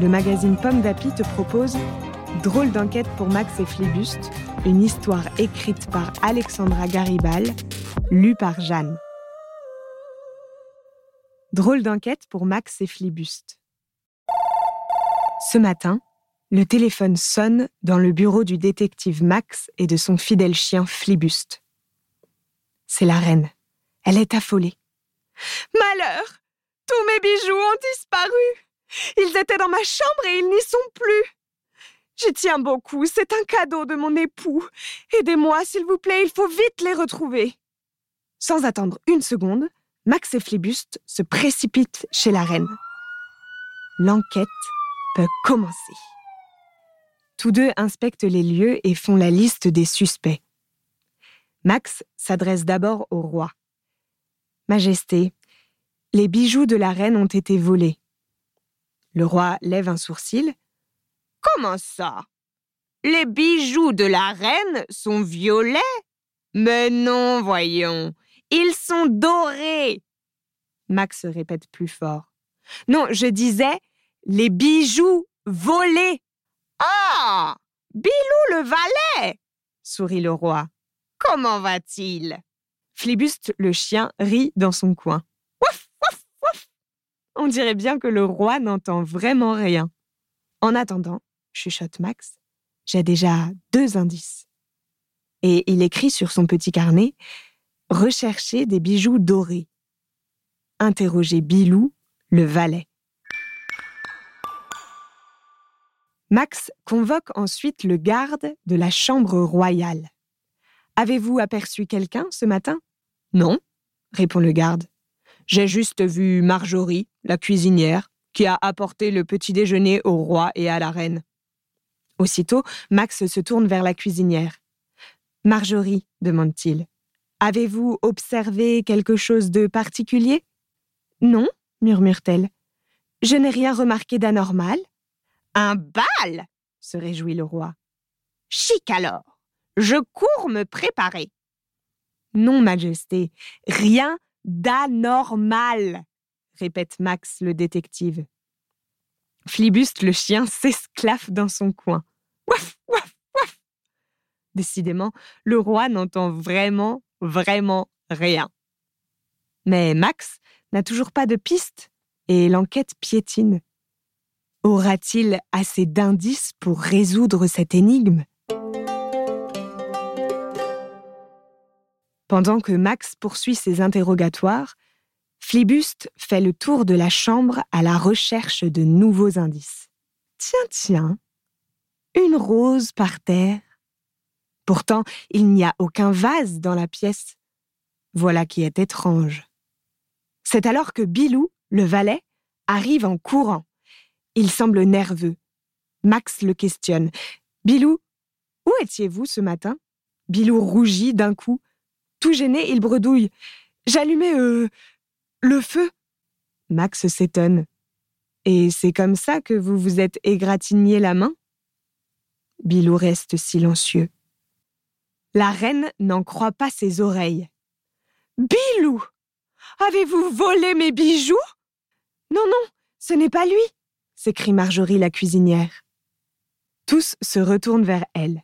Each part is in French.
le magazine Pomme d'Api te propose Drôle d'enquête pour Max et Flibuste, une histoire écrite par Alexandra Garibal, lue par Jeanne. Drôle d'enquête pour Max et Flibuste. Ce matin, le téléphone sonne dans le bureau du détective Max et de son fidèle chien Flibuste. C'est la reine. Elle est affolée. Malheur tous mes bijoux ont disparu. Ils étaient dans ma chambre et ils n'y sont plus. J'y tiens beaucoup, c'est un cadeau de mon époux. Aidez-moi, s'il vous plaît, il faut vite les retrouver. Sans attendre une seconde, Max et Flibuste se précipitent chez la reine. L'enquête peut commencer. Tous deux inspectent les lieux et font la liste des suspects. Max s'adresse d'abord au roi. Majesté, les bijoux de la reine ont été volés. Le roi lève un sourcil. Comment ça? Les bijoux de la reine sont violets? Mais non, voyons, ils sont dorés. Max répète plus fort. Non, je disais les bijoux volés. Ah Bilou le valet sourit le roi. Comment va-t-il? Flibuste le chien rit dans son coin. On dirait bien que le roi n'entend vraiment rien. En attendant, chuchote Max, j'ai déjà deux indices. Et il écrit sur son petit carnet Rechercher des bijoux dorés. Interroger Bilou, le valet. Max convoque ensuite le garde de la chambre royale. Avez-vous aperçu quelqu'un ce matin? Non, répond le garde. J'ai juste vu Marjorie, la cuisinière, qui a apporté le petit déjeuner au roi et à la reine. Aussitôt, Max se tourne vers la cuisinière. Marjorie, demande-t-il, avez-vous observé quelque chose de particulier? Non, murmure-t-elle. Je n'ai rien remarqué d'anormal. Un bal se réjouit le roi. Chic alors. Je cours me préparer. Non, Majesté, rien d'anormal, répète Max le détective. Flibuste le chien s'esclaffe dans son coin. Waf, waf, waf. Décidément, le roi n'entend vraiment, vraiment rien. Mais Max n'a toujours pas de piste et l'enquête piétine. Aura-t-il assez d'indices pour résoudre cette énigme? Pendant que Max poursuit ses interrogatoires, Flibuste fait le tour de la chambre à la recherche de nouveaux indices. Tiens, tiens, une rose par terre. Pourtant, il n'y a aucun vase dans la pièce. Voilà qui est étrange. C'est alors que Bilou, le valet, arrive en courant. Il semble nerveux. Max le questionne. Bilou, où étiez-vous ce matin? Bilou rougit d'un coup tout gêné, il bredouille. J'allumais euh, le feu. Max s'étonne. Et c'est comme ça que vous vous êtes égratigné la main? Bilou reste silencieux. La reine n'en croit pas ses oreilles. Bilou Avez-vous volé mes bijoux? Non, non, ce n'est pas lui s'écrie Marjorie la cuisinière. Tous se retournent vers elle.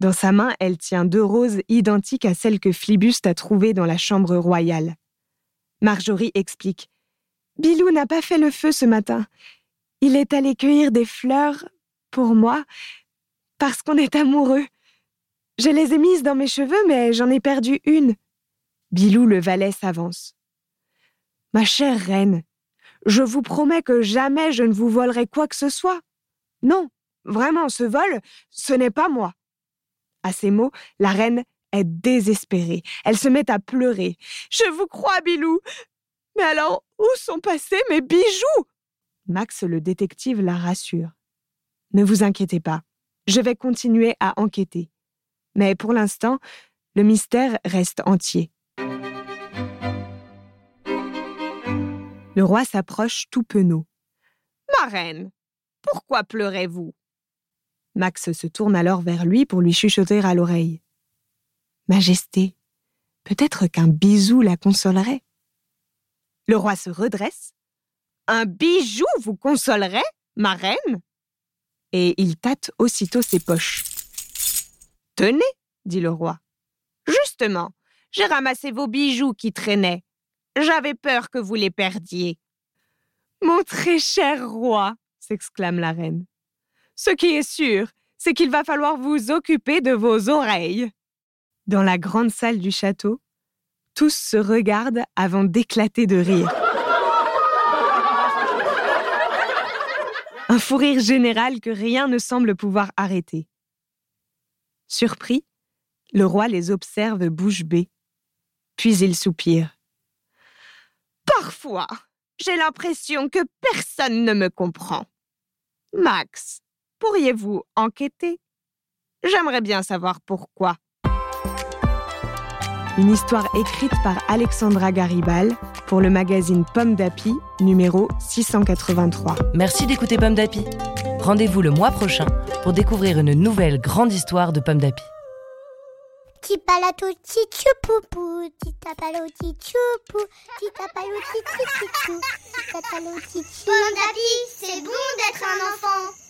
Dans sa main, elle tient deux roses identiques à celles que Flibuste a trouvées dans la chambre royale. Marjorie explique. Bilou n'a pas fait le feu ce matin. Il est allé cueillir des fleurs pour moi parce qu'on est amoureux. Je les ai mises dans mes cheveux, mais j'en ai perdu une. Bilou le valet s'avance. Ma chère reine, je vous promets que jamais je ne vous volerai quoi que ce soit. Non, vraiment, ce vol, ce n'est pas moi. À ces mots, la reine est désespérée. Elle se met à pleurer. Je vous crois, Bilou. Mais alors, où sont passés mes bijoux? Max le détective la rassure. Ne vous inquiétez pas, je vais continuer à enquêter. Mais pour l'instant, le mystère reste entier. Le roi s'approche tout penaud. Ma reine, pourquoi pleurez-vous? Max se tourne alors vers lui pour lui chuchoter à l'oreille. Majesté, peut-être qu'un bisou la consolerait. Le roi se redresse. Un bijou vous consolerait, ma reine? Et il tâte aussitôt ses poches. Tenez, dit le roi. Justement, j'ai ramassé vos bijoux qui traînaient. J'avais peur que vous les perdiez. Mon très cher roi, s'exclame la reine. Ce qui est sûr, c'est qu'il va falloir vous occuper de vos oreilles. Dans la grande salle du château, tous se regardent avant d'éclater de rire. Un fou rire général que rien ne semble pouvoir arrêter. Surpris, le roi les observe bouche bée. Puis il soupire. Parfois, j'ai l'impression que personne ne me comprend. Max, pourriez-vous enquêter? J'aimerais bien savoir pourquoi. Une histoire écrite par Alexandra Garibal pour le magazine Pomme d'Api, numéro 683. Merci d'écouter Pomme d'Api. Rendez-vous le mois prochain pour découvrir une nouvelle grande histoire de Pomme d'Api. Pomme d'Api, c'est bon d'être un enfant.